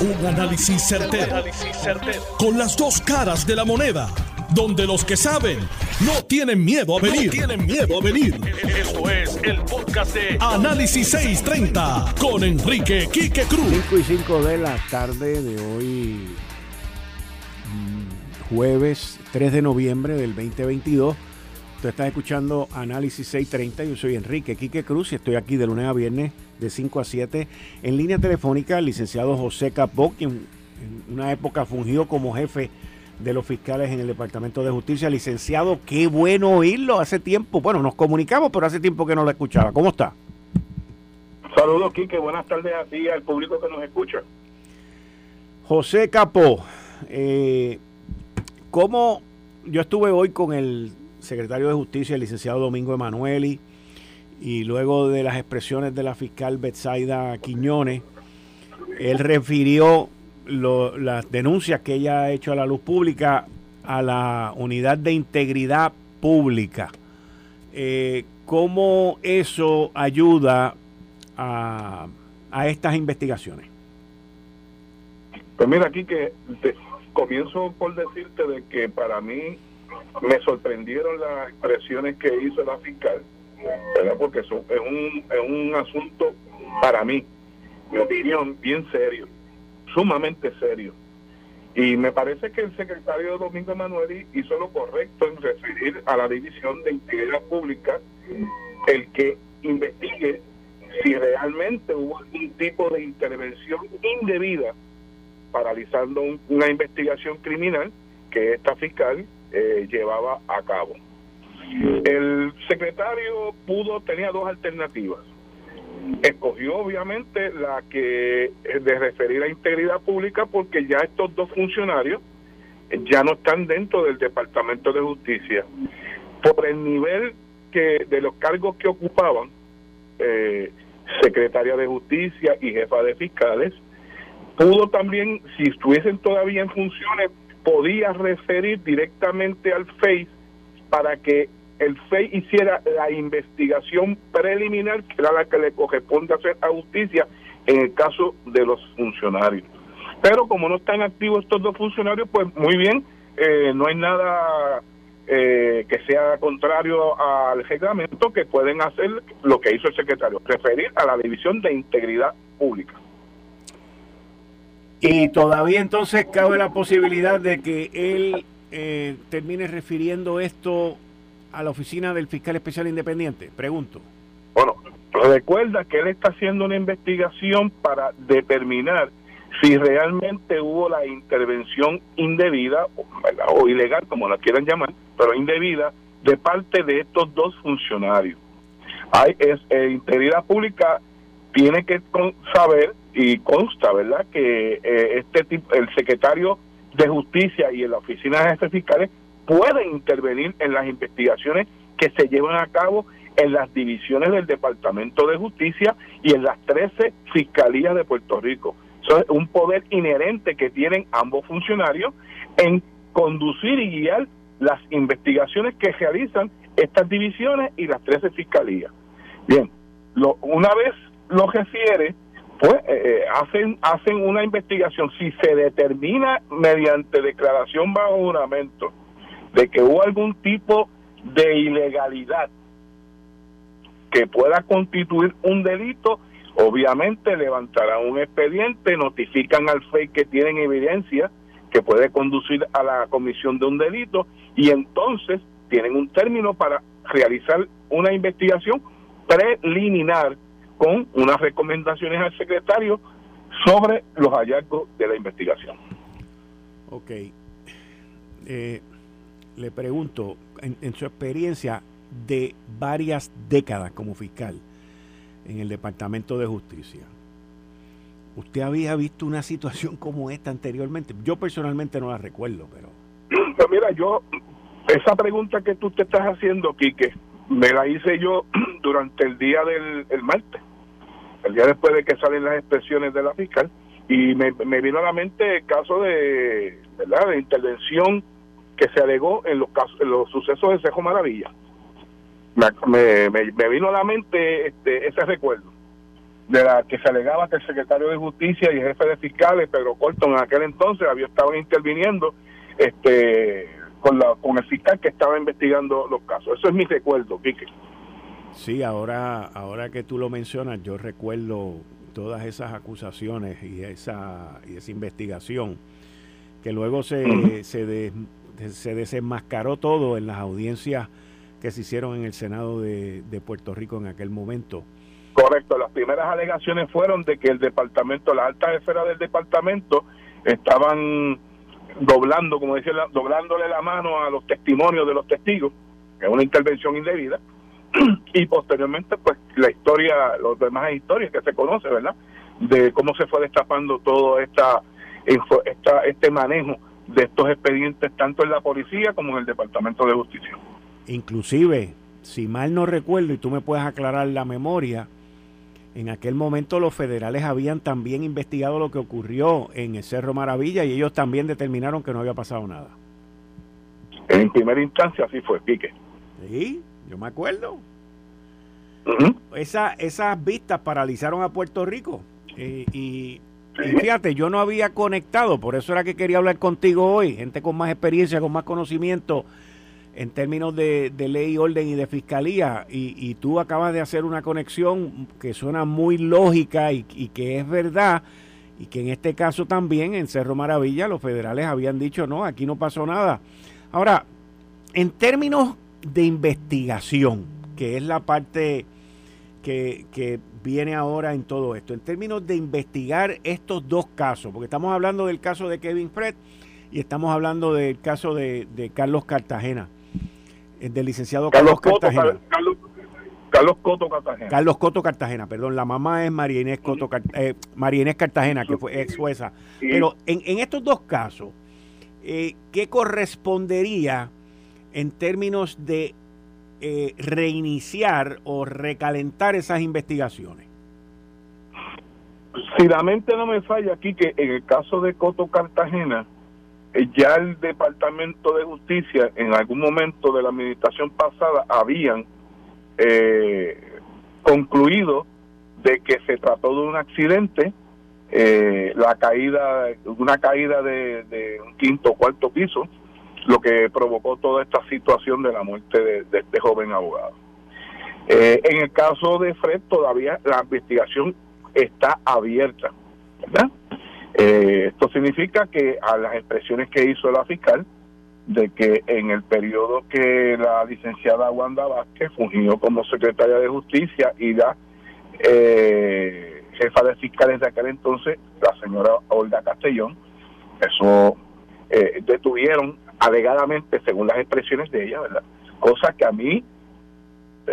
Un análisis certero, Con las dos caras de la moneda. Donde los que saben no tienen miedo a venir. tienen miedo a venir. Esto es el podcast de Análisis 630 con Enrique Quique Cruz. 5 y 5 de la tarde de hoy, mm, jueves 3 de noviembre del 2022. Tú estás escuchando Análisis 630. Yo soy Enrique Quique Cruz y estoy aquí de lunes a viernes de 5 a 7 en línea telefónica. El licenciado José Capó, quien en una época fungió como jefe de los fiscales en el Departamento de Justicia. Licenciado, qué bueno oírlo. Hace tiempo, bueno, nos comunicamos, pero hace tiempo que no lo escuchaba. ¿Cómo está? Saludos, Quique. Buenas tardes a ti y al público que nos escucha. José Capó, eh, ¿cómo yo estuve hoy con el secretario de Justicia, el licenciado Domingo Emanueli, y luego de las expresiones de la fiscal Betsaida Quiñones, él refirió las denuncias que ella ha hecho a la luz pública a la unidad de integridad pública. Eh, ¿Cómo eso ayuda a, a, estas investigaciones? Pues mira, aquí que comienzo por decirte de que para mí me sorprendieron las expresiones que hizo la fiscal, porque eso es un, es un asunto para mí, mi opinión, bien serio, sumamente serio. Y me parece que el secretario Domingo Manuel hizo lo correcto en referir a la División de Integridad Pública el que investigue si realmente hubo algún tipo de intervención indebida paralizando una investigación criminal que esta fiscal eh, llevaba a cabo. El secretario pudo, tenía dos alternativas. Escogió obviamente la que eh, de referir a integridad pública porque ya estos dos funcionarios ya no están dentro del Departamento de Justicia. Por el nivel que de los cargos que ocupaban, eh, secretaria de Justicia y jefa de fiscales, pudo también, si estuviesen todavía en funciones, podía referir directamente al FEI para que el FEI hiciera la investigación preliminar, que era la que le corresponde hacer a justicia en el caso de los funcionarios. Pero como no están activos estos dos funcionarios, pues muy bien, eh, no hay nada eh, que sea contrario al reglamento que pueden hacer lo que hizo el secretario, referir a la División de Integridad Pública. Y todavía entonces cabe la posibilidad de que él eh, termine refiriendo esto a la oficina del fiscal especial independiente. Pregunto. Bueno, recuerda que él está haciendo una investigación para determinar si realmente hubo la intervención indebida o, ilegal, como la quieran llamar, pero indebida, de parte de estos dos funcionarios. Hay es, eh, integridad pública tiene que saber y consta, ¿verdad?, que eh, este tipo, el secretario de Justicia y en la oficina de jefes fiscales pueden intervenir en las investigaciones que se llevan a cabo en las divisiones del Departamento de Justicia y en las 13 fiscalías de Puerto Rico. Eso es un poder inherente que tienen ambos funcionarios en conducir y guiar las investigaciones que realizan estas divisiones y las 13 fiscalías. Bien, lo, una vez lo refiere, pues eh, eh, hacen, hacen una investigación. Si se determina mediante declaración bajo juramento de que hubo algún tipo de ilegalidad que pueda constituir un delito, obviamente levantarán un expediente, notifican al FEI que tienen evidencia que puede conducir a la comisión de un delito y entonces tienen un término para realizar una investigación preliminar con unas recomendaciones al secretario sobre los hallazgos de la investigación. Ok. Eh, le pregunto, en, su experiencia de varias décadas como fiscal en el Departamento de Justicia, ¿usted había visto una situación como esta anteriormente? Yo personalmente no la recuerdo, pero... Pues mira, yo, esa pregunta que tú te estás haciendo, Quique, me la hice yo durante el día del martes el día después de que salen las expresiones de la fiscal, y me, vino a la mente el caso de, ¿verdad? de intervención que se alegó en los casos, en los sucesos de Cejo Maravilla. Me, me, vino a la mente este, ese recuerdo. de la que se alegaba que el secretario de Justicia y el jefe de fiscales, Pedro Colton, en aquel entonces había estado interviniendo este con, la, con el fiscal que estaba investigando los casos. Eso es mi recuerdo, Pique. Sí, ahora, ahora que tú lo mencionas, yo recuerdo todas esas acusaciones y esa, y esa investigación, que luego se, se, se desenmascaró todo en las audiencias que se hicieron en el Senado de, Puerto Rico en aquel momento. Correcto, las primeras alegaciones fueron de que el departamento, la alta esfera del departamento, estaban doblando, como decía, doblándole la mano a los testimonios de los testigos, que es una intervención indebida, y posteriormente, pues la historia, los demás historias que se conoce, ¿verdad? De cómo se fue destapando todo esta, esta este manejo de estos expedientes tanto en la policía como en el Departamento de Justicia. Inclusive, si mal no recuerdo, y tú me puedes aclarar la memoria, en aquel momento los federales habían también investigado lo que ocurrió en el Cerro Maravilla y ellos también determinaron que no había pasado nada. En primera instancia así fue, Pique. Sí, yo me acuerdo. Esa, esas vistas paralizaron a Puerto Rico. y, y, fíjate, yo no había conectado, por eso era que quería hablar contigo hoy, gente con más experiencia, con más conocimiento en términos de, ley, orden y de fiscalía. Y, tú acabas de hacer una conexión que suena muy lógica y, que es verdad. Y que en este caso también en Cerro Maravilla los federales habían dicho, no, aquí no pasó nada. Ahora, en términos de investigación, que es la parte que, que, viene ahora en todo esto, en términos de investigar estos dos casos, porque estamos hablando del caso de Kevin Fred y estamos hablando del caso de, de Carlos Cartagena. Del licenciado Carlos, Cartagena. Carlos, Coto Cartagena. Carlos Coto Cartagena, perdón, la mamá es María Inés, Coto, eh, Cartagena, que fue ex jueza. Pero en, en, estos dos casos, eh, ¿qué correspondería en términos de reiniciar o recalentar esas investigaciones? Si la mente no me falla aquí, que en el caso de Coto Cartagena, eh, ya el Departamento de Justicia en algún momento de la administración pasada habían eh, concluido de que se trató de un accidente, eh, la caída, una caída de, un quinto o cuarto piso, lo que provocó toda esta situación de la muerte de, de este joven abogado. en el caso de Fred todavía la investigación está abierta. Eh, esto significa que a las expresiones que hizo la fiscal de que en el periodo que la licenciada Wanda Vázquez fungió como secretaria de justicia y la eh, jefa de fiscales de aquel entonces, la señora Olga Castellón, eso eh, detuvieron alegadamente, según las expresiones de ella, ¿verdad? Cosas que a mí,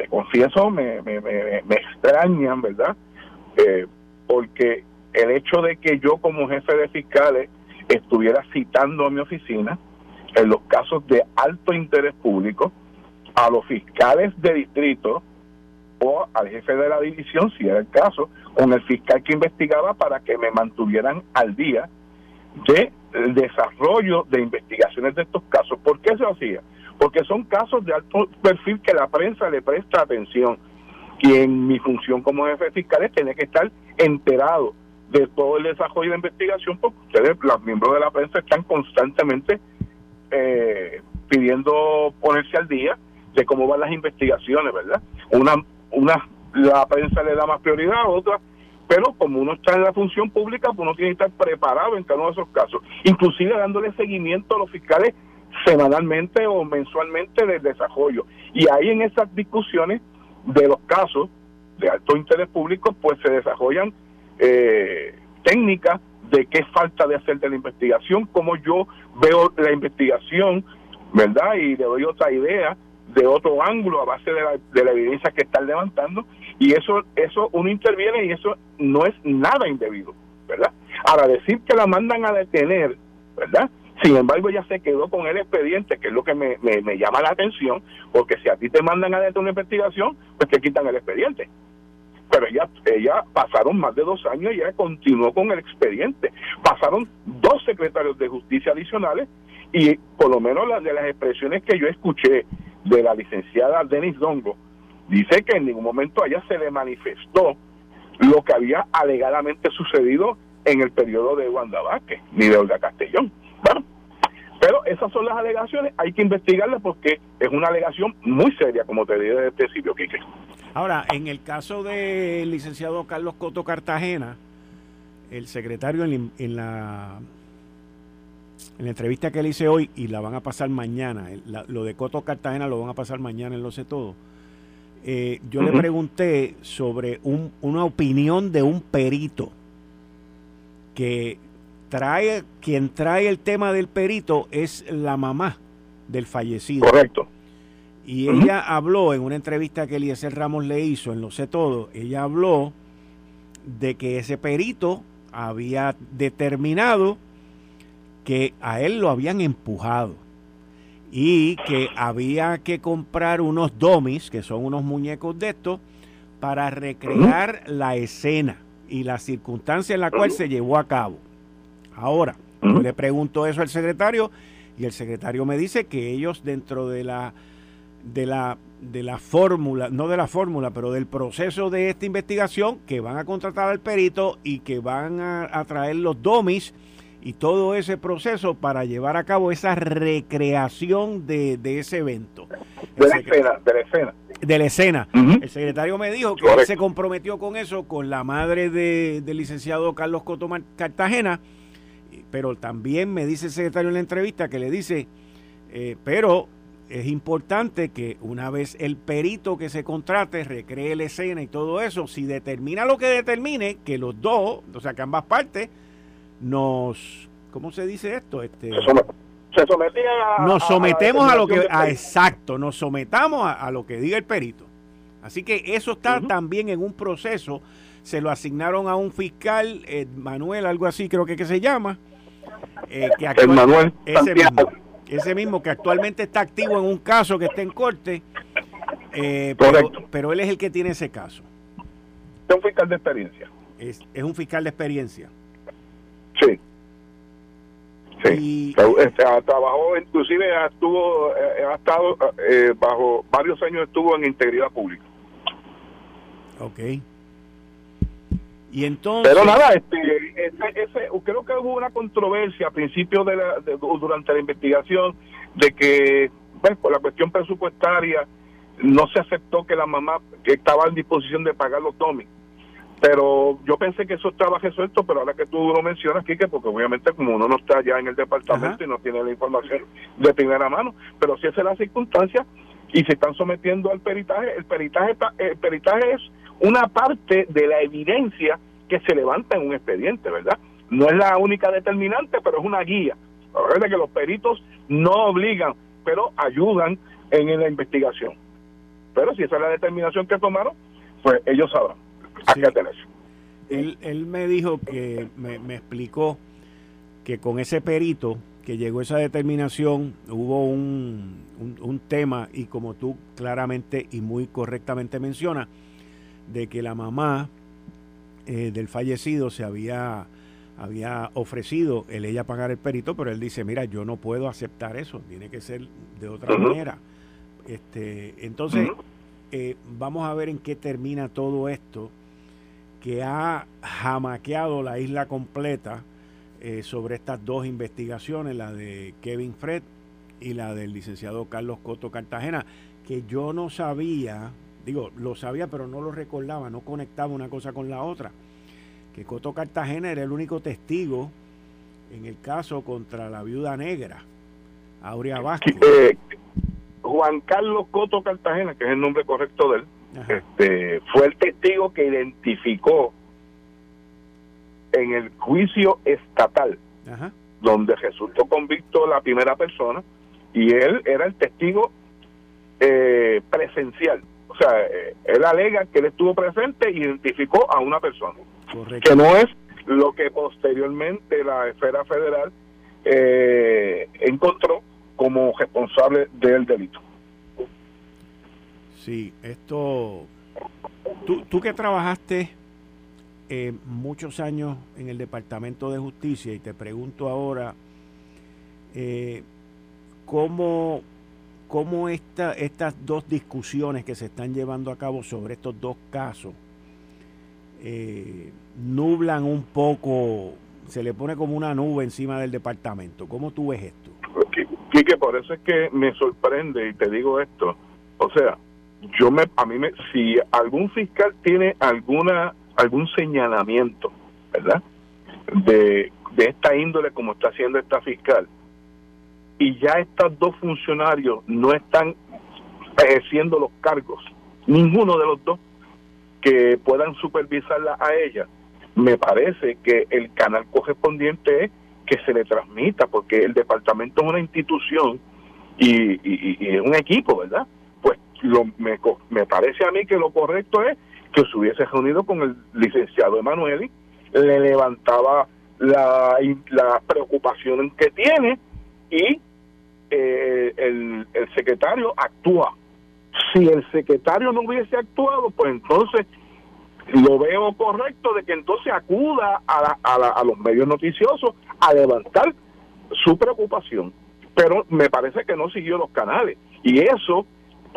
confieso, me, me, me, me extrañan, ¿verdad? porque el hecho de que yo como jefe de fiscales estuviera citando a mi oficina en los casos de alto interés público a los fiscales de distrito o al jefe de la división, si era el caso, con el fiscal que investigaba para que me mantuvieran al día de desarrollo de investigaciones de estos casos. ¿Por qué se hacía? Porque son casos de alto perfil que la prensa le presta atención y en mi función como jefe de fiscales tiene que estar enterado de todo el desarrollo de investigación, porque ustedes, los miembros de la prensa, están constantemente eh, pidiendo ponerse al día de cómo van las investigaciones, ¿verdad? Una, una, la prensa le da más prioridad a otra, pero como uno está en la función pública, pues uno tiene que estar preparado en cada uno de esos casos, inclusive dándole seguimiento a los fiscales semanalmente o mensualmente del desarrollo. Y ahí en esas discusiones de los casos de alto interés público, pues se desarrollan eh, técnica de qué falta de hacer de la investigación, cómo yo veo la investigación, ¿verdad? Y le doy otra idea de otro ángulo a base de la, de la evidencia que están levantando y eso eso uno interviene y eso no es nada indebido, ¿verdad? Ahora decir que la mandan a detener, ¿verdad? Sin embargo, ya se quedó con el expediente, que es lo que me, me, me llama la atención, porque si a ti te mandan a detener una investigación, pues te quitan el expediente pero ella, ella pasaron más de dos años y ella continuó con el expediente. Pasaron dos secretarios de justicia adicionales y por lo menos las de las expresiones que yo escuché de la licenciada Denis Dongo, dice que en ningún momento a ella se le manifestó lo que había alegadamente sucedido en el periodo de Wanda Vázquez ni de Olga Castellón. Bueno, pero esas son las alegaciones, hay que investigarlas porque es una alegación muy seria, como te dije desde el principio, Quique. Ahora, en el caso del licenciado Carlos Coto Cartagena, el secretario en, la en la entrevista que le hice hoy, y la van a pasar mañana, lo de Coto Cartagena lo van a pasar mañana en Lo Sé Todo, eh, yo le pregunté sobre una opinión de un perito que trae, quien trae el tema del perito es la mamá del fallecido. Correcto. Y ella habló en una entrevista que Eliezer Ramos le hizo en Lo Sé Todo, ella habló de que ese perito había determinado que a él lo habían empujado y que había que comprar unos domis, que son unos muñecos de estos, para recrear la escena y la circunstancia en la cual se llevó a cabo. Ahora, yo le pregunto eso al secretario y el secretario me dice que ellos dentro de la de la de la fórmula, no de la fórmula, pero del proceso de esta investigación, que van a contratar al perito y que van a, traer los domis y todo ese proceso para llevar a cabo esa recreación de, ese evento. De la, escena, de la escena. De la escena. El secretario me dijo que él se comprometió con eso, con la madre de, del licenciado Carlos Coto Cartagena, pero también me dice el secretario en la entrevista que le dice, eh, pero es importante que una vez el perito que se contrate recree la escena y todo eso, si determina lo que determine, que los dos, o sea, que ambas partes, nos, ¿cómo se dice esto? Este, se sometían a, nos sometemos a, lo que, a, exacto, nos sometamos a, lo que diga el perito. Así que eso está también en un proceso, se lo asignaron a un fiscal, eh, Manuel, algo así creo que, que se llama, eh, que Manuel ese mismo ese mismo que actualmente está activo en un caso que está en corte, eh, pero, él es el que tiene ese caso. Es un fiscal de experiencia. Es, un fiscal de experiencia. Sí. Sí. Este, trabajó, inclusive estuvo, eh, ha estado eh, bajo varios años estuvo en integridad pública. Ok. Y entonces... Pero nada, este, ese, creo que hubo una controversia a principios de, la, durante la investigación de que, pues, por la cuestión presupuestaria, no se aceptó que la mamá que estaba en disposición de pagar los Tommy. Pero yo pensé que eso estaba resuelto, pero ahora que tú lo mencionas, Kike, porque obviamente como uno no está ya en el departamento y no tiene la información de primera mano, pero si esa es la circunstancia y se están sometiendo al peritaje, el peritaje, el peritaje es una parte de la evidencia que se levanta en un expediente, ¿verdad? No es la única determinante, pero es una guía. La que los peritos no obligan, pero ayudan en la investigación. Pero si esa es la determinación que tomaron, pues ellos sabrán. Sí. Él, él me dijo que, me, me explicó que con ese perito que llegó a esa determinación, hubo un, un, un, tema, y como tú claramente y muy correctamente mencionas, de que la mamá eh, del fallecido se había, había ofrecido el ella pagar el perito, pero él dice, mira, yo no puedo aceptar eso, tiene que ser de otra manera. Este, entonces, eh, vamos a ver en qué termina todo esto que ha jamaqueado la isla completa eh, sobre estas dos investigaciones, la de Kevin Fred y la del licenciado Carlos Coto Cartagena, que yo no sabía, digo, lo sabía, pero no lo recordaba, no conectaba una cosa con la otra, que Coto Cartagena era el único testigo en el caso contra la viuda negra, Aurea Vázquez. Eh, Juan Carlos Coto Cartagena, que es el nombre correcto de él, este, fue el testigo que identificó en el juicio estatal, donde resultó convicto la primera persona, y él era el testigo eh, presencial o sea, eh, él alega que él estuvo presente e identificó a una persona. Que no es lo que posteriormente la esfera federal eh, encontró como responsable del delito. Sí, esto. Tú, tú que trabajaste eh, muchos años en el Departamento de Justicia y te pregunto ahora, eh, ¿cómo cómo esta, estas dos discusiones que se están llevando a cabo sobre estos dos casos eh, nublan un poco, se le pone como una nube encima del departamento. ¿Cómo tú ves esto? Quique, por eso es que me sorprende y te digo esto. O sea, yo me, a mí me, si algún fiscal tiene alguna, algún señalamiento, ¿verdad? De, de esta índole como está haciendo esta fiscal, y ya estos dos funcionarios no están ejerciendo los cargos, ninguno de los dos que puedan supervisarla a ella, me parece que el canal correspondiente es que se le transmita, porque el departamento es una institución y, y, un equipo, ¿verdad? Lo, me, me parece a mí que lo correcto es que se hubiese reunido con el licenciado Emanueli, le levantaba la, la preocupación que tiene y eh, el, el secretario actúa. Si el secretario no hubiese actuado, pues entonces lo veo correcto de que entonces acuda a, a, los medios noticiosos a levantar su preocupación. Pero me parece que no siguió los canales. Y eso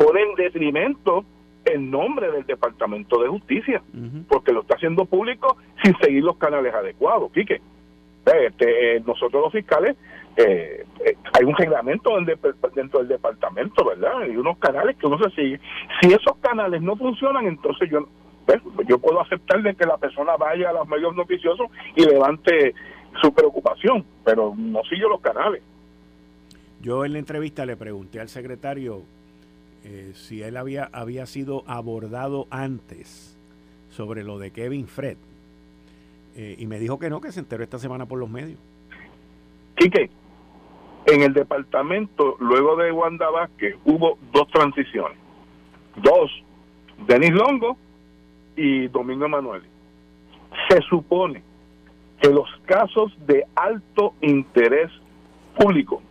pone en detrimento el nombre del Departamento de Justicia, porque lo está haciendo público sin seguir los canales adecuados. Quique, este, eh, nosotros los fiscales, eh, eh, hay un reglamento dentro del departamento, ¿verdad? Y unos canales que uno se sigue. Si esos canales no funcionan, entonces yo yo puedo aceptar de que la persona vaya a los medios noticiosos y levante su preocupación, pero no sigue los canales. Yo en la entrevista le pregunté al secretario eh, si él había, había sido abordado antes sobre lo de Kevin Fred. Eh, y me dijo que no, que se enteró esta semana por los medios. Quique, en el departamento, luego de Wanda Vázquez, hubo dos transiciones. Dos, Denis Longo y Domingo Emanuel. Se supone que los casos de alto interés público,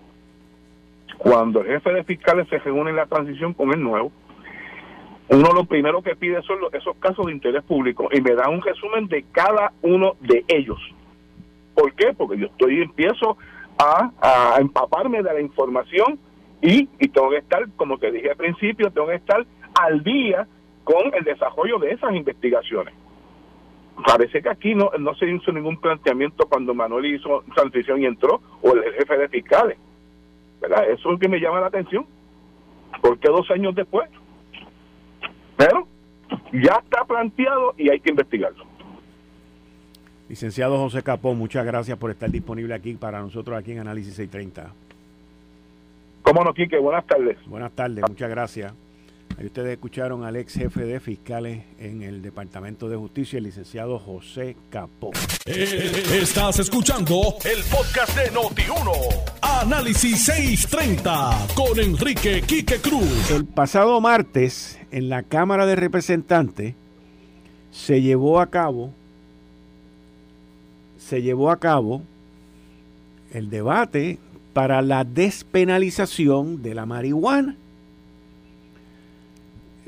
cuando el jefe de fiscales se reúne en la transición con el nuevo, uno lo primero que pide son esos casos de interés público y me da un resumen de cada uno de ellos. ¿Por qué? Porque yo estoy empiezo a, a empaparme de la información y, y tengo que estar, como te dije al principio, tengo que estar al día con el desarrollo de esas investigaciones. Parece que aquí no, no se hizo ningún planteamiento cuando Manuel hizo transición y entró, o el jefe de fiscales. ¿Verdad? Eso es lo que me llama la atención. ¿Por qué dos años después? Pero ya está planteado y hay que investigarlo. Licenciado José Capó, muchas gracias por estar disponible aquí para nosotros aquí en Análisis 630. Cómo no, Quique, buenas tardes. Buenas tardes, muchas gracias. Ahí ustedes escucharon al ex jefe de fiscales en el Departamento de Justicia, el licenciado José Capó. Eh, estás escuchando el podcast de Noti1. Análisis 630 con Enrique Quique Cruz. El pasado martes, en la Cámara de Representantes, se llevó a cabo se llevó a cabo el debate para la despenalización de la marihuana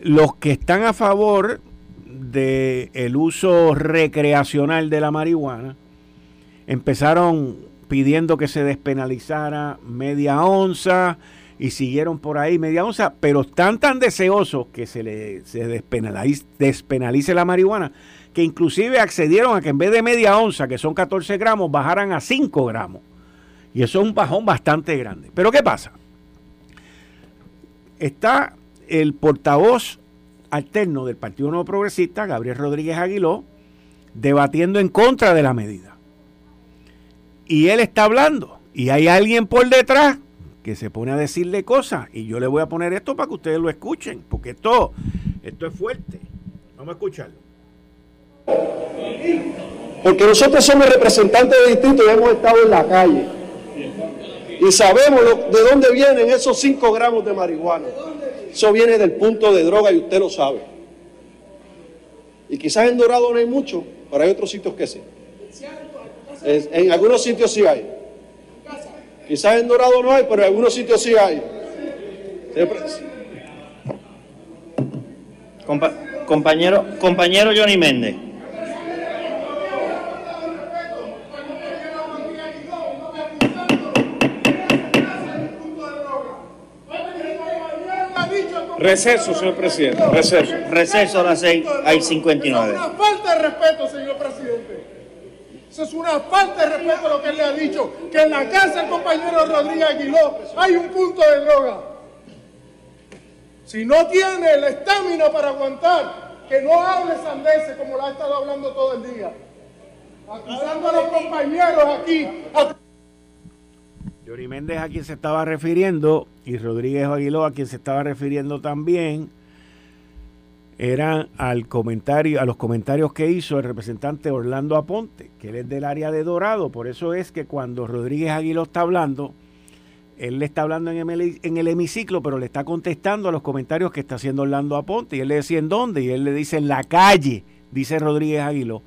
los que están a favor del el uso recreacional de la marihuana empezaron pidiendo que se despenalizara media onza y siguieron por ahí media onza, pero están tan deseosos que se le se despenalice, despenalice la marihuana que inclusive accedieron a que en vez de media onza, que son 14 gramos, bajaran a 5 gramos. Y eso es un bajón bastante grande. Pero ¿qué pasa? Está el portavoz alterno del Partido Nuevo Progresista, Gabriel Rodríguez Aguiló, debatiendo en contra de la medida. Y él está hablando, y hay alguien por detrás que se pone a decirle cosas, y yo le voy a poner esto para que ustedes lo escuchen, porque esto, esto es fuerte. Vamos a escucharlo. Porque nosotros somos representantes de distrito y hemos estado en la calle. Y sabemos de dónde vienen esos 5 gramos de marihuana. Eso viene del punto de droga y usted lo sabe. Y quizás en Dorado no hay mucho, pero hay otros sitios que sí. En, algunos sitios sí hay. Quizás en Dorado no hay, pero en algunos sitios sí hay. compañero, compañero Johnny Méndez. Receso, señor presidente. Receso. Receso a las 6, hay 59. Es una falta de respeto, señor presidente. Eso es una falta de respeto lo que él le ha dicho. Que en la casa del compañero Rodríguez Aguiló hay un punto de droga. Si no tiene la estamina para aguantar, que no hable sandeces como la ha estado hablando todo el día. Acusando a los compañeros aquí. Johnny Méndez a quien se estaba refiriendo y Rodríguez Aguiló a quien se estaba refiriendo también eran al comentario, a los comentarios que hizo el representante Orlando Aponte, que él es del área de Dorado. Por eso es que cuando Rodríguez Aguiló está hablando, él le está hablando en el, en el hemiciclo, pero le está contestando a los comentarios que está haciendo Orlando Aponte. Y él le decía en dónde, y él le dice en la calle, dice Rodríguez Aguiló.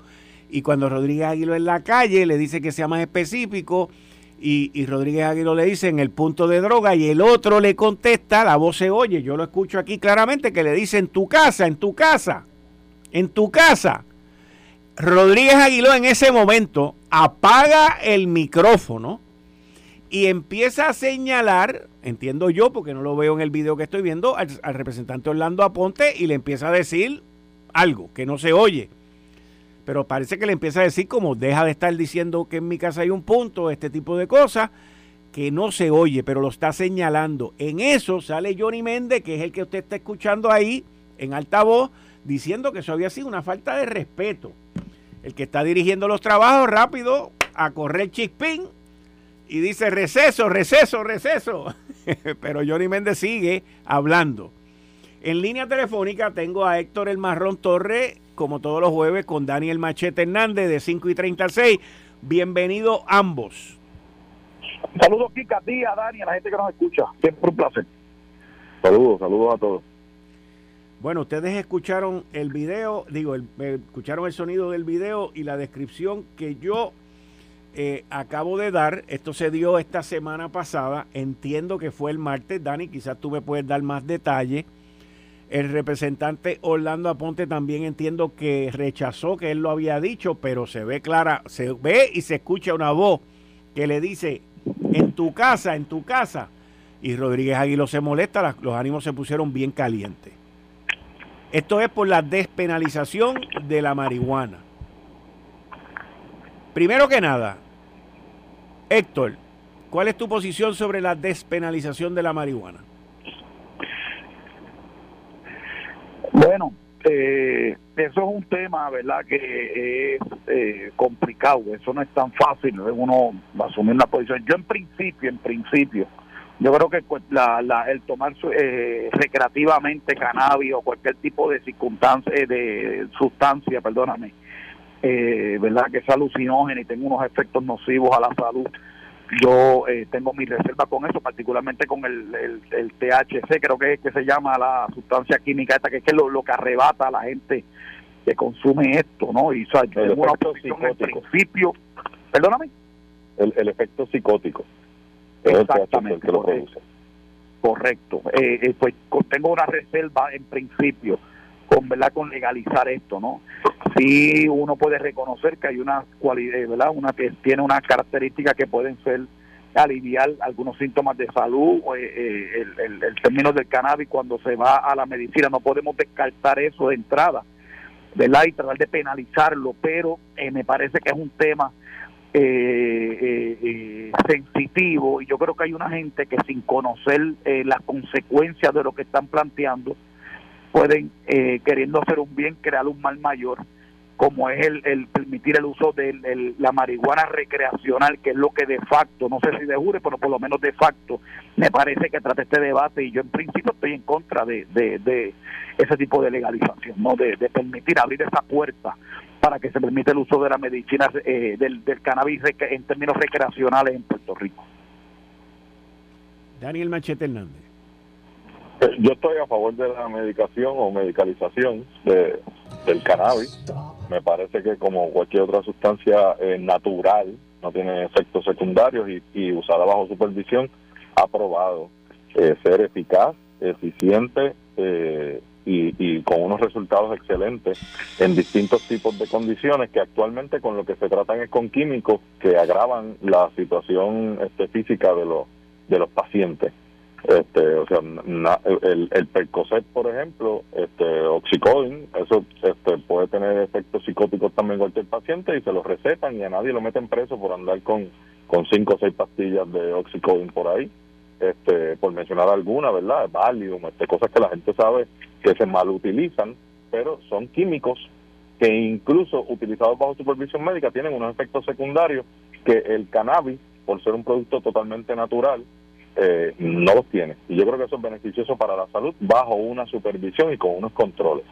Y cuando Rodríguez Aguiló en la calle, le dice que sea más específico y, Rodríguez Aguirre le dice en el punto de droga y el otro le contesta, la voz se oye, yo lo escucho aquí claramente, que le dice en tu casa, en tu casa, en tu casa. Rodríguez Aguiló en ese momento apaga el micrófono y empieza a señalar, entiendo yo porque no lo veo en el video que estoy viendo, al representante Orlando Aponte y le empieza a decir algo que no se oye pero parece que le empieza a decir como deja de estar diciendo que en mi casa hay un punto, este tipo de cosas, que no se oye, pero lo está señalando. En eso sale Johnny Méndez, que es el que usted está escuchando ahí, en altavoz, diciendo que eso había sido una falta de respeto. El que está dirigiendo los trabajos rápido a correr chispín y dice receso, receso, receso. pero Johnny Méndez sigue hablando. En línea telefónica tengo a Héctor El Marrón Torre, como todos los jueves, con Daniel Machete Hernández de 5 y 36. Bienvenido ambos. Saludos, Kika, a ti, a Dani, a la gente que nos escucha. Siempre un placer. Saludos, saludos a todos. Bueno, ustedes escucharon el video, digo, escucharon el sonido del video y la descripción que yo eh, acabo de dar. Esto se dio esta semana pasada. Entiendo que fue el martes. Dani, quizás tú me puedes dar más detalles. El representante Orlando Aponte también entiendo que rechazó que él lo había dicho, pero se ve clara, se ve y se escucha una voz que le dice, en tu casa, en tu casa. Y Rodríguez Aguilo se molesta, los ánimos se pusieron bien calientes. Esto es por la despenalización de la marihuana. Primero que nada, Héctor, ¿cuál es tu posición sobre la despenalización de la marihuana? Bueno, eh, eso es un tema, ¿verdad?, que es eh, complicado. Eso no es tan fácil, uno asumir una posición. Yo, en principio, en principio, yo creo que la, la, el tomar eh, recreativamente cannabis o cualquier tipo de circunstancia, eh, de sustancia, perdóname, eh, ¿verdad?, que es alucinógena y tenga unos efectos nocivos a la salud yo eh, tengo mi reserva con eso, particularmente con el, el, THC, creo que es que se llama la sustancia química esta, que es lo, que arrebata a la gente que consume esto, ¿no? Y o sea, yo tengo una posición en principio, perdóname. El, el efecto psicótico. Exactamente. correcto. Eh, eh, pues tengo una reserva en principio con verdad con legalizar esto no sí uno puede reconocer que hay una cualidad verdad una que tiene unas características que pueden ser aliviar algunos síntomas de salud eh, eh, el, el, término del cannabis cuando se va a la medicina no podemos descartar eso de entrada verdad y tratar de penalizarlo pero eh, me parece que es un tema eh, sensitivo y yo creo que hay una gente que sin conocer las consecuencias de lo que están planteando pueden, eh, queriendo hacer un bien, crear un mal mayor, como es el, permitir el uso de la marihuana recreacional, que es lo que de facto, no sé si de jure, pero por lo menos de facto, me parece que trata este debate y yo en principio estoy en contra de, de, ese tipo de legalización, no de, permitir abrir esa puerta para que se permita el uso de la medicina, eh, del, del cannabis en términos recreacionales en Puerto Rico. Daniel Machete Hernández. Yo estoy a favor de la medicación o medicalización de, del cannabis. Me parece que como cualquier otra sustancia eh, natural, no tiene efectos secundarios y, usada bajo supervisión, ha probado eh, ser eficaz, eficiente eh, y, y, con unos resultados excelentes en distintos tipos de condiciones que actualmente con lo que se tratan es con químicos que agravan la situación este, física de los, de los pacientes. Este, o sea, el, el Percocet, por ejemplo, este, Oxycodone, eso este, puede tener efectos psicóticos también cualquier paciente y se lo recetan y a nadie lo meten preso por andar con, con cinco o seis pastillas de Oxycodone por ahí. Este, por mencionar alguna, ¿verdad? Valium, este, cosas que la gente sabe que se mal utilizan, pero son químicos que incluso utilizados bajo supervisión médica tienen unos efectos secundarios que el cannabis, por ser un producto totalmente natural, eh, no los tiene. Y yo creo que eso es beneficioso para la salud bajo una supervisión y con unos controles.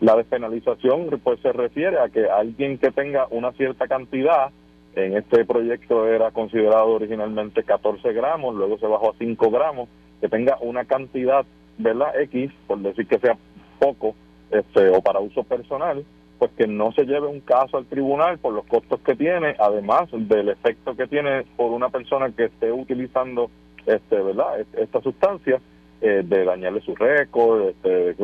La despenalización pues se refiere a que alguien que tenga una cierta cantidad, en este proyecto era considerado originalmente 14 gramos, luego se bajó a 5 gramos, que tenga una cantidad, ¿verdad? X, por decir que sea poco, este, o para uso personal, pues que no se lleve un caso al tribunal por los costos que tiene, además del efecto que tiene por una persona que esté utilizando este, ¿verdad? esta sustancia, eh, de dañarle su récord, este,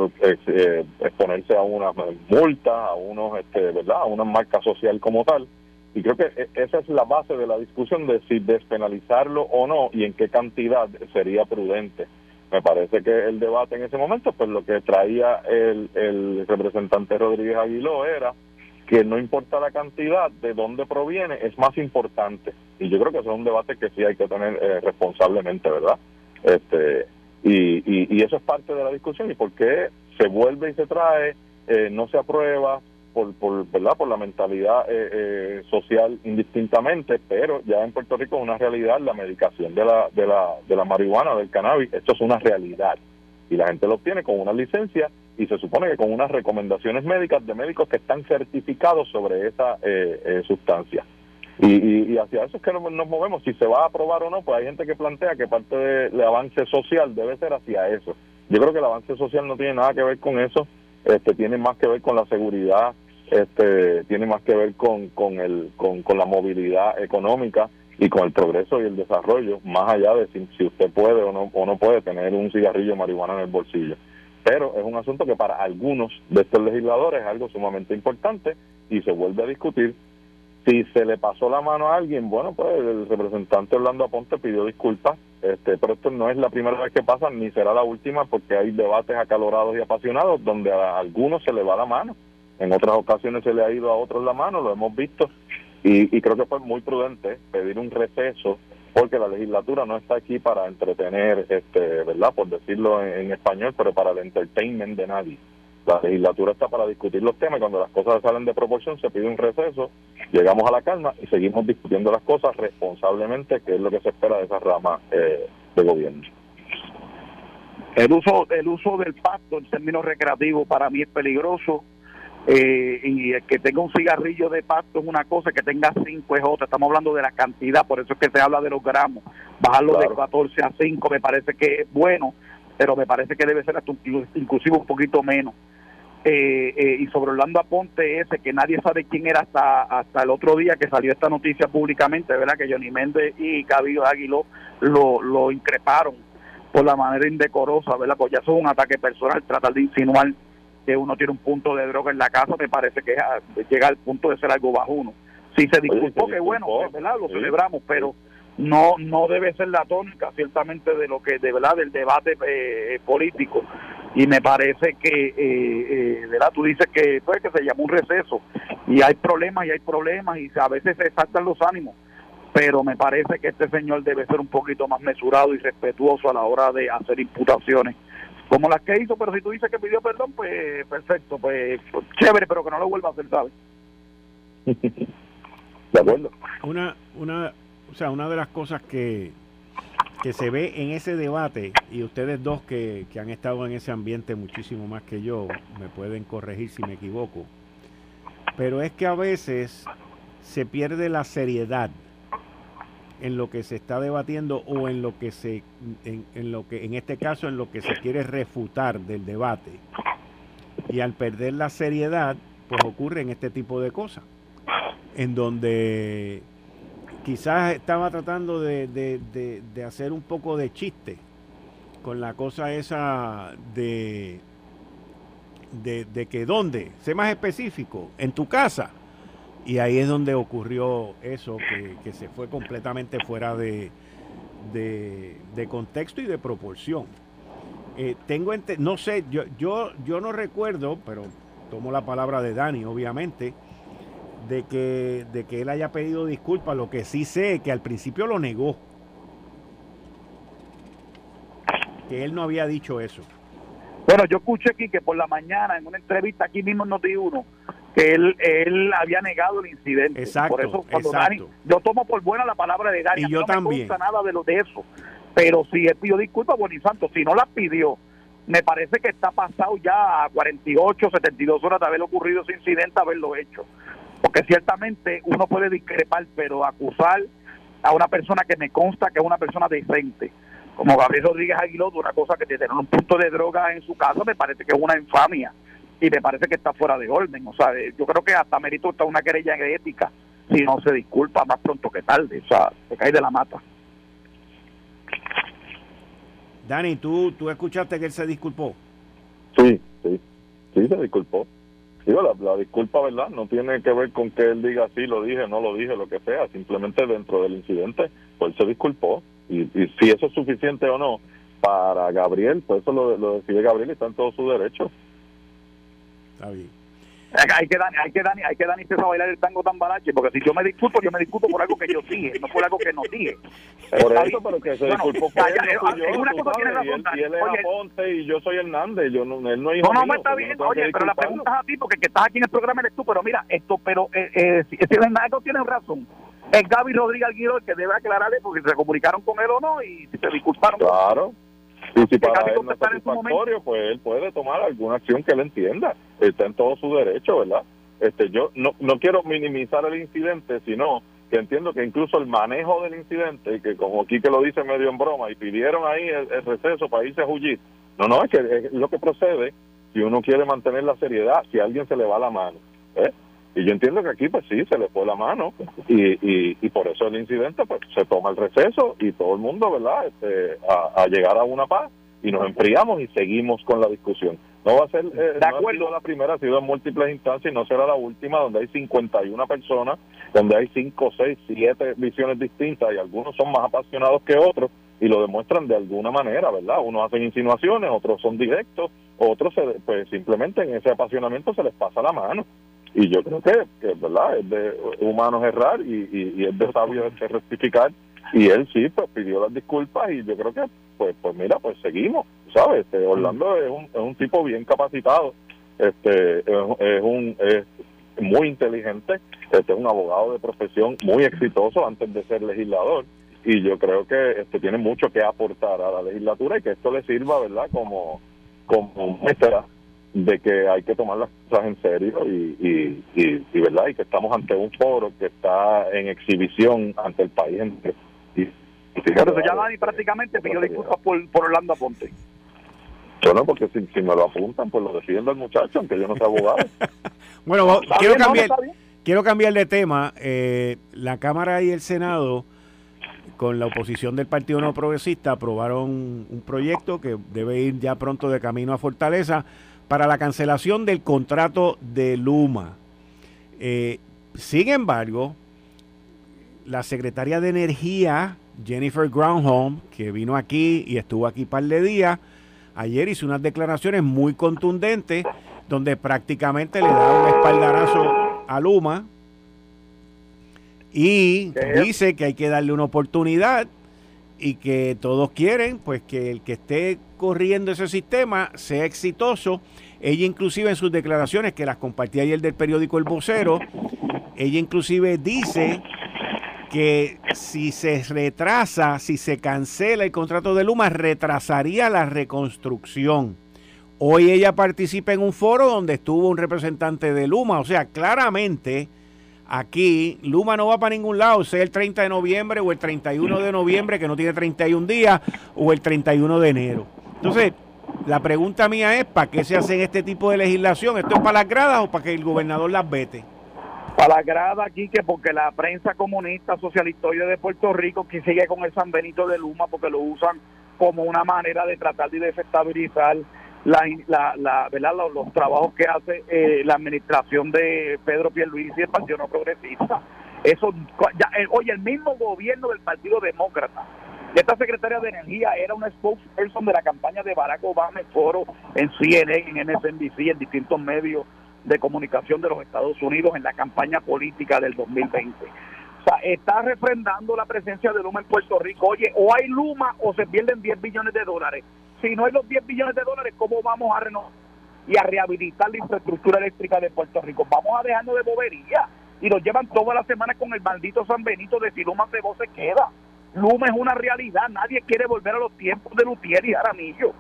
eh, exponerse a una multa, a unos, este, ¿verdad? a una marca social como tal. Y creo que e, esa es la base de la discusión de si despenalizarlo o no y en qué cantidad sería prudente. Me parece que el debate en ese momento, pues lo que traía el, el representante Rodríguez Aguiló era que no importa la cantidad, de dónde proviene, es más importante. Y yo creo que eso es un debate que sí hay que tener eh, responsablemente, ¿verdad? Este, y, y, eso es parte de la discusión. ¿Y por qué se vuelve y se trae, eh, no se aprueba? Por, por, ¿verdad? por la mentalidad eh, social indistintamente, pero ya en Puerto Rico es una realidad la medicación de la, de la, de la marihuana, del cannabis, esto es una realidad y la gente lo obtiene con una licencia y se supone que con unas recomendaciones médicas de médicos que están certificados sobre esa eh, eh, sustancia. Y, y, hacia eso es que nos, movemos. Si se va a aprobar o no, pues hay gente que plantea que parte del avance social debe ser hacia eso. Yo creo que el avance social no tiene nada que ver con eso, este tiene más que ver con la seguridad, este tiene más que ver con, con, el, con, con la movilidad económica y con el progreso y el desarrollo, más allá de si, si usted puede o no, o no puede tener un cigarrillo de marihuana en el bolsillo pero es un asunto que para algunos de estos legisladores es algo sumamente importante y se vuelve a discutir. Si se le pasó la mano a alguien, bueno, pues el representante Orlando Aponte pidió disculpas, este, pero esto no es la primera vez que pasa, ni será la última, porque hay debates acalorados y apasionados donde a algunos se le va la mano. En otras ocasiones se le ha ido a otros la mano, lo hemos visto, y, y creo que fue muy prudente pedir un receso porque la legislatura no está aquí para entretener, este, ¿verdad? Por decirlo en, español, pero para el entertainment de nadie. La legislatura está para discutir los temas y cuando las cosas salen de proporción se pide un receso, llegamos a la calma y seguimos discutiendo las cosas responsablemente, que es lo que se espera de esa rama eh, de gobierno. El uso, el uso del pacto en términos recreativos para mí es peligroso eh, y el que tenga un cigarrillo de pasto es una cosa, que tenga cinco es otra. Estamos hablando de la cantidad, por eso es que se habla de los gramos. Bajarlo de 14 a 5 me parece que es bueno, pero me parece que debe ser hasta inclusive un poquito menos. Eh, eh, y sobre Orlando Aponte ese, que nadie sabe quién era hasta hasta el otro día que salió esta noticia públicamente, ¿verdad? Que Johnny Méndez y Cabildo Aguiló lo, lo increparon por la manera indecorosa, ¿verdad? Pues ya eso es un ataque personal, tratar de insinuar que uno tiene un punto de droga en la casa, me parece que llega al punto de ser algo bajo uno. Si se disculpó, que bueno, ¿verdad? Lo celebramos, pero no no debe ser la tónica ciertamente de lo que de verdad del debate eh, político. Y me parece que eh, eh, verdad tú dices que pues que se llama un receso. Y hay problemas y hay problemas y a veces se saltan los ánimos. Pero me parece que este señor debe ser un poquito más mesurado y respetuoso a la hora de hacer imputaciones como las que hizo, pero si tú dices que pidió perdón, pues perfecto, pues, chévere, pero que no lo vuelva a hacer, ¿sabes? de acuerdo. Una, una, o sea, una de las cosas que, que se ve en ese debate, y ustedes dos que, que han estado en ese ambiente muchísimo más que yo, me pueden corregir si me equivoco, pero es que a veces se pierde la seriedad en lo que se está debatiendo o en lo que se en, lo que en este caso en lo que se quiere refutar del debate. Y al perder la seriedad pues ocurren este tipo de cosas en donde quizás estaba tratando de, de hacer un poco de chiste con la cosa esa de, de, de que dónde, sé más específico, en tu casa. Y ahí es donde ocurrió eso, que, se fue completamente fuera de, de, contexto y de proporción. Eh, tengo no sé, yo, yo, yo no recuerdo, pero tomo la palabra de Dani, obviamente, de que, de que él haya pedido disculpas. Lo que sí sé es que al principio lo negó. Que él no había dicho eso. Bueno, yo escuché aquí que por la mañana en una entrevista aquí mismo en Noti Uno que él, él había negado el incidente. Exacto, por eso cuando Dani, yo tomo por buena la palabra de Dani, y yo no también. me gusta nada de lo de eso. Pero si él pidió disculpas, Bonifanto, si no la pidió, me parece que está pasado ya a 48, 72 horas de haber ocurrido ese incidente, haberlo hecho. Porque ciertamente uno puede discrepar, pero acusar a una persona que me consta que es una persona decente, como Gabriel Rodríguez Aguiló, de una cosa que tiene un punto de droga en su casa, me parece que es una infamia y me parece que está fuera de orden. O sea, yo creo que hasta mérito está una querella ética si no se disculpa más pronto que tarde. O sea, se cae de la mata. Dani, ¿tú, ¿tú escuchaste que él se disculpó? Sí, sí, sí se disculpó. Digo, la, disculpa, ¿verdad? No tiene que ver con que él diga sí, lo dije, no lo dije, lo que sea. Simplemente dentro del incidente, pues él se disculpó. Y, y si eso es suficiente o no para Gabriel, pues eso lo, lo decide Gabriel y está en todo su derecho. Está bien. Hay que Dani, hay que Dani, hay que Dani a bailar el tango tan barache, porque si yo me disculpo, yo me disculpo por algo que yo dije, no por algo que no dije. Por eso, pero que se disculpó por él, no una cosa tiene razón, y él, es Aponte y yo soy Hernández, yo no, él no es hijo No, no, me está bien, oye, pero la pregunta es a ti, porque que estás aquí en el programa eres tú, pero mira, esto, pero eh, eh, si, si Hernández tiene razón, es Gaby Rodríguez Alguiro el que debe aclararle porque se comunicaron con él o no y si se disculparon. Claro. Y si para él no es satisfactorio, pues él puede tomar alguna acción que él entienda. Está en todo su derecho, ¿verdad? Este, yo no, no quiero minimizar el incidente, sino que entiendo que incluso el manejo del incidente, que como aquí que lo dice medio en broma, y pidieron ahí el, receso para irse a Jullit, no, no, es que es lo que procede si uno quiere mantener la seriedad, si a alguien se le va la mano. ¿eh? Y yo entiendo que aquí, pues sí, se le fue la mano y, y, y por eso el incidente, pues se toma el receso y todo el mundo, ¿verdad?, este, a, llegar a una paz y nos enfriamos y seguimos con la discusión. No va a ser, eh, de acuerdo. la primera, ha sido en múltiples instancias y no será la última, donde hay 51 personas, donde hay 5, 6, 7 visiones distintas y algunos son más apasionados que otros y lo demuestran de alguna manera, ¿verdad? Unos hacen insinuaciones, otros son directos, otros pues simplemente en ese apasionamiento se les pasa la mano y yo creo que, que verdad es de humanos errar y, y, es de sabio de rectificar y él sí pues pidió las disculpas y yo creo que pues pues mira pues seguimos sabes este, Orlando es un, es un tipo bien capacitado este es, un es muy inteligente este es un abogado de profesión muy exitoso antes de ser legislador y yo creo que este tiene mucho que aportar a la legislatura y que esto le sirva verdad como como muestra de que hay que tomar las cosas en serio y, y, verdad y que estamos ante un foro que está en exhibición ante el país entero. Y, Pero ya Dani prácticamente pidió disculpas por, por Orlando Aponte. Bueno, porque si, si, me lo apuntan, pues lo defiendo el muchacho, aunque yo no sea abogado. bueno, quiero cambiar, quiero cambiar de tema. Eh, la Cámara y el Senado, con la oposición del Partido No Progresista, aprobaron un proyecto que debe ir ya pronto de camino a Fortaleza para la cancelación del contrato de Luma. Eh, sin embargo, la secretaria de Energía, Jennifer Groundholm, que vino aquí y estuvo aquí un par de días, ayer hizo unas declaraciones muy contundentes donde prácticamente le da un espaldarazo a Luma y dice que hay que darle una oportunidad y que todos quieren pues que el que esté corriendo ese sistema sea exitoso. Ella inclusive en sus declaraciones, que las compartí ayer del periódico El Vocero, ella inclusive dice que si se retrasa, si se cancela el contrato de Luma, retrasaría la reconstrucción. Hoy ella participa en un foro donde estuvo un representante de Luma, o sea, claramente aquí Luma no va para ningún lado, sea el 30 de noviembre o el 31 de noviembre, que no tiene 31 días, o el 31 de enero. Entonces, la pregunta mía es, ¿para qué se hacen este tipo de legislación? ¿Esto es para las gradas o para que el gobernador las vete? Para las gradas aquí, que porque la prensa comunista socialistoide de Puerto Rico que sigue con el San Benito de Luma porque lo usan como una manera de tratar de desestabilizar la, la, ¿verdad? Los, trabajos que hace eh, la administración de Pedro Pierluisi y el Partido No Progresista. Eso, ya, eh, oye, el mismo gobierno del Partido Demócrata Esta secretaria de Energía era una spokesperson de la campaña de Barack Obama en foro, en CNN, en MSNBC, en distintos medios de comunicación de los Estados Unidos en la campaña política del 2020. O sea, está refrendando la presencia de Luma en Puerto Rico. Oye, o hay Luma o se pierden 10 billones de dólares. Si no hay los 10 billones de dólares, ¿cómo vamos a renovar y a rehabilitar la infraestructura eléctrica de Puerto Rico? Vamos a dejarnos de bobería. Y nos llevan toda la semana con el maldito San Benito de si Luma se se queda. Luma es una realidad, nadie quiere volver a los tiempos de Lutier y Aramillo.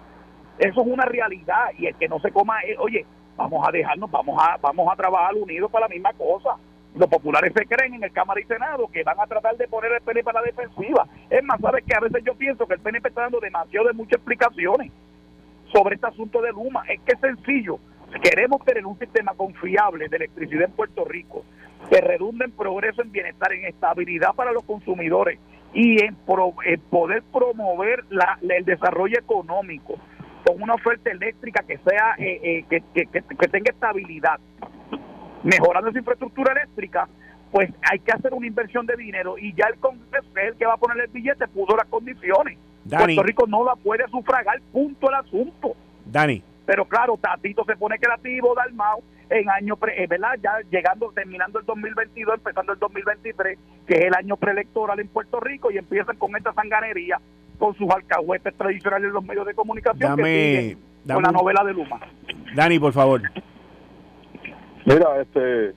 Eso es una realidad y el que no se coma, eh, oye, vamos a dejarnos, vamos a vamos a trabajar unidos para la misma cosa. Los populares se creen en el Cámara y Senado que van a tratar de poner el PNP para la defensiva. Es más, sabes que a veces yo pienso que el PNP está dando demasiado de muchas explicaciones sobre este asunto de Luma. Es que es sencillo. Queremos tener un sistema confiable de electricidad en Puerto Rico que redunde en progreso, en bienestar, en estabilidad para los consumidores y en, poder promover la, el desarrollo económico con una oferta eléctrica que sea eh, eh, que, tenga estabilidad mejorando esa infraestructura eléctrica pues hay que hacer una inversión de dinero y ya el Congreso es el que va a poner el billete puso las condiciones. Puerto Rico no la puede sufragar punto el asunto. Dani. Pero claro Tatito se pone creativo Dalmau en año, pre, eh, ¿verdad? Ya llegando, terminando el 2022, empezando el 2023, que es el año preelectoral en Puerto Rico, y empiezan con esta sanganería, con sus alcahuetes tradicionales en los medios de comunicación, que con la novela de Luma. Dani, por favor. Mira, este,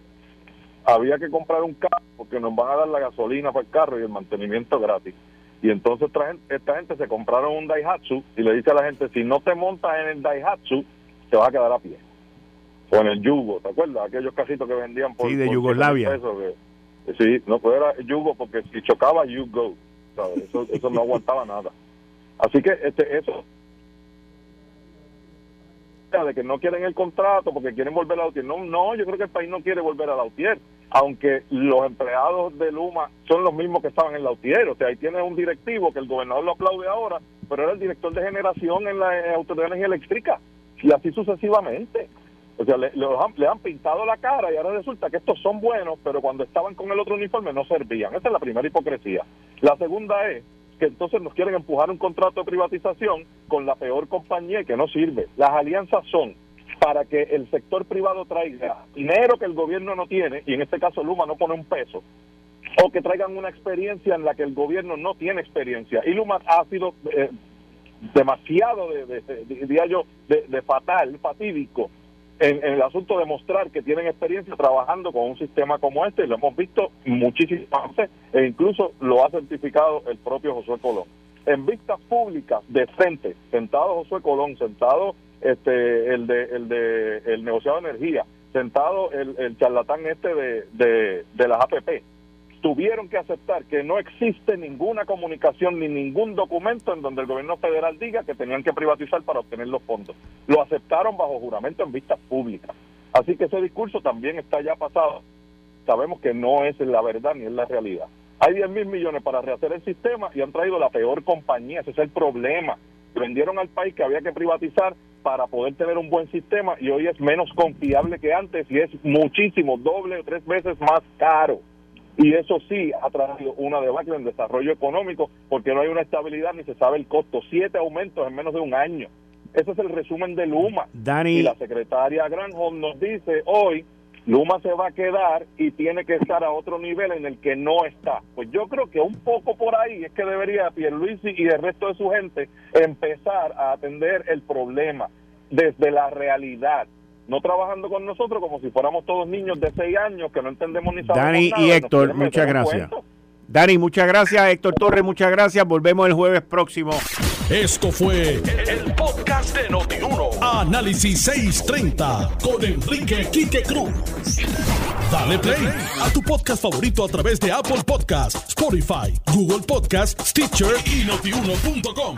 había que comprar un carro porque nos van a dar la gasolina para el carro y el mantenimiento gratis. Y entonces esta gente se compraron un Daihatsu y le dice a la gente, si no te montas en el Daihatsu, te vas a quedar a pie con el yugo, ¿te acuerdas? Aquellos casitos que vendían por... Sí, de Yugoslavia. sí, no, pues era yugo porque si chocaba, you go. Eso, eso no aguantaba nada. Así que este eso de que no quieren el contrato porque quieren volver a la No, no, yo creo que el país no quiere volver a la UTIER, aunque los empleados de Luma son los mismos que estaban en la UTIER. O sea, ahí tiene un directivo que el gobernador lo aplaude ahora, pero era el director de generación en la Autoridad de Energía Eléctrica. Y así sucesivamente. O sea, le, le, han, pintado la cara y ahora resulta que estos son buenos, pero cuando estaban con el otro uniforme no servían. Esa es la primera hipocresía. La segunda es que entonces nos quieren empujar un contrato de privatización con la peor compañía que no sirve. Las alianzas son para que el sector privado traiga dinero que el gobierno no tiene, y en este caso Luma no pone un peso, o que traigan una experiencia en la que el gobierno no tiene experiencia. Y Luma ha sido eh, demasiado, de, diría yo, de fatal, fatídico en, el asunto de mostrar que tienen experiencia trabajando con un sistema como este, y lo hemos visto muchísimas veces, e incluso lo ha certificado el propio Josué Colón. En vistas públicas, decentes, sentado Josué Colón, sentado este el de el de el negociado de energía, sentado el, el charlatán este de, de, de las APP, tuvieron que aceptar que no existe ninguna comunicación ni ningún documento en donde el gobierno federal diga que tenían que privatizar para obtener los fondos. Lo aceptaron bajo juramento en vistas públicas. Así que ese discurso también está ya pasado. Sabemos que no es la verdad ni es la realidad. Hay 10 mil millones para rehacer el sistema y han traído la peor compañía. Ese es el problema. Vendieron al país que había que privatizar para poder tener un buen sistema y hoy es menos confiable que antes y es muchísimo, doble o tres veces más caro y eso sí ha traído una debacle en desarrollo económico porque no hay una estabilidad ni se sabe el costo. Siete aumentos en menos de un año. Ese es el resumen de Luma. Dani. Y la secretaria Granholm nos dice hoy, Luma se va a quedar y tiene que estar a otro nivel en el que no está. Pues yo creo que un poco por ahí es que debería Pierluisi y el resto de su gente empezar a atender el problema desde la realidad no trabajando con nosotros como si fuéramos todos niños de 6 años que no entendemos ni sabemos Dani y Héctor, muchas gracias. Dani, muchas gracias. Héctor Torres, muchas gracias. Volvemos el jueves próximo. Esto fue el, podcast de Notiuno. Análisis 630 con Enrique Quique Cruz. Dale play a tu podcast favorito a través de Apple Podcasts, Spotify, Google Podcasts, Stitcher y notiuno.com.